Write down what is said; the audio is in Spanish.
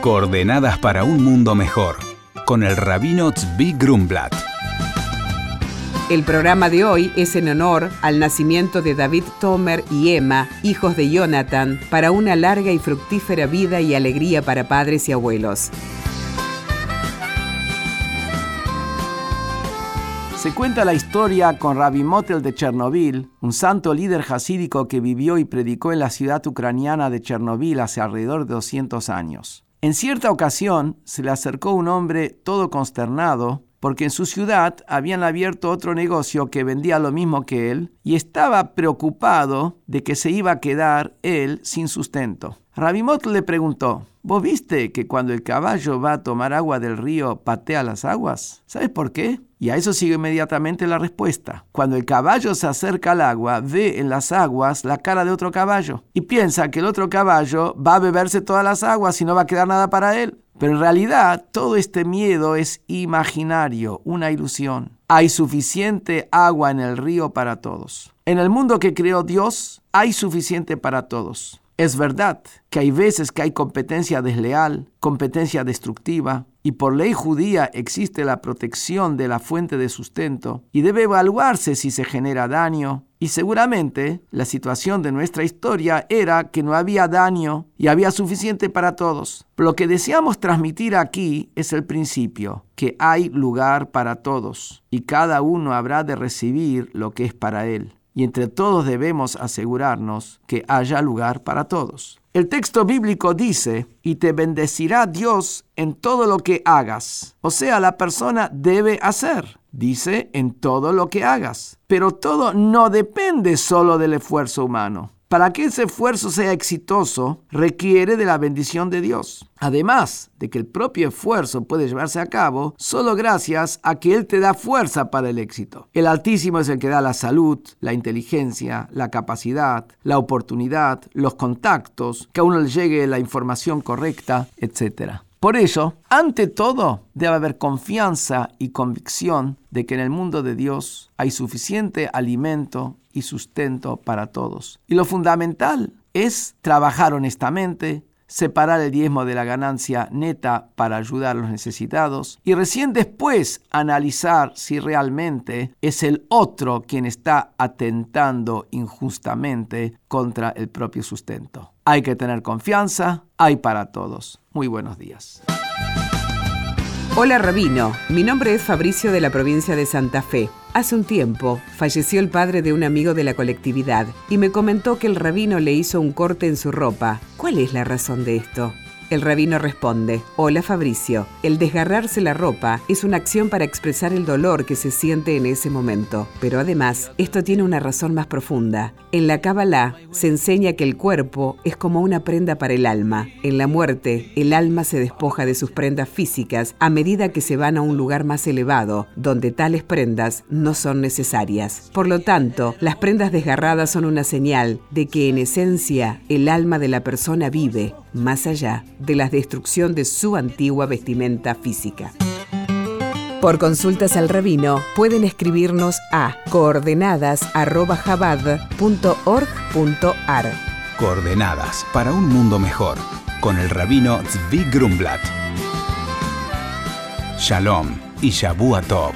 Coordenadas para un mundo mejor, con el rabino Tzvi Grumblat. El programa de hoy es en honor al nacimiento de David Tomer y Emma, hijos de Jonathan, para una larga y fructífera vida y alegría para padres y abuelos. Se cuenta la historia con Rabbi Motel de Chernobyl, un santo líder jasídico que vivió y predicó en la ciudad ucraniana de Chernobyl hace alrededor de 200 años. En cierta ocasión se le acercó un hombre todo consternado porque en su ciudad habían abierto otro negocio que vendía lo mismo que él y estaba preocupado de que se iba a quedar él sin sustento. Rabimot le preguntó, ¿vos viste que cuando el caballo va a tomar agua del río patea las aguas? ¿Sabes por qué? Y a eso sigue inmediatamente la respuesta. Cuando el caballo se acerca al agua, ve en las aguas la cara de otro caballo y piensa que el otro caballo va a beberse todas las aguas y no va a quedar nada para él. Pero en realidad todo este miedo es imaginario, una ilusión. Hay suficiente agua en el río para todos. En el mundo que creó Dios hay suficiente para todos. Es verdad que hay veces que hay competencia desleal, competencia destructiva, y por ley judía existe la protección de la fuente de sustento, y debe evaluarse si se genera daño, y seguramente la situación de nuestra historia era que no había daño y había suficiente para todos. lo que deseamos transmitir aquí es el principio, que hay lugar para todos, y cada uno habrá de recibir lo que es para él y entre todos debemos asegurarnos que haya lugar para todos. El texto bíblico dice, y te bendecirá Dios en todo lo que hagas. O sea, la persona debe hacer. Dice, en todo lo que hagas. Pero todo no depende solo del esfuerzo humano. Para que ese esfuerzo sea exitoso, requiere de la bendición de Dios. Además de que el propio esfuerzo puede llevarse a cabo solo gracias a que Él te da fuerza para el éxito. El Altísimo es el que da la salud, la inteligencia, la capacidad, la oportunidad, los contactos, que a uno le llegue la información correcta, etc. Por ello, ante todo, debe haber confianza y convicción de que en el mundo de Dios hay suficiente alimento y sustento para todos. Y lo fundamental es trabajar honestamente, separar el diezmo de la ganancia neta para ayudar a los necesitados y recién después analizar si realmente es el otro quien está atentando injustamente contra el propio sustento. Hay que tener confianza, hay para todos. Muy buenos días. Hola Rabino, mi nombre es Fabricio de la provincia de Santa Fe. Hace un tiempo falleció el padre de un amigo de la colectividad y me comentó que el rabino le hizo un corte en su ropa. ¿Cuál es la razón de esto? El rabino responde, Hola Fabricio, el desgarrarse la ropa es una acción para expresar el dolor que se siente en ese momento, pero además esto tiene una razón más profunda. En la Kabbalah se enseña que el cuerpo es como una prenda para el alma. En la muerte, el alma se despoja de sus prendas físicas a medida que se van a un lugar más elevado, donde tales prendas no son necesarias. Por lo tanto, las prendas desgarradas son una señal de que en esencia el alma de la persona vive, más allá de la destrucción de su antigua vestimenta física. Por consultas al rabino pueden escribirnos a coordenadas.jabad.org.ar. Coordenadas para un mundo mejor con el rabino Zvi Grumblat. Shalom y Shabu Tov.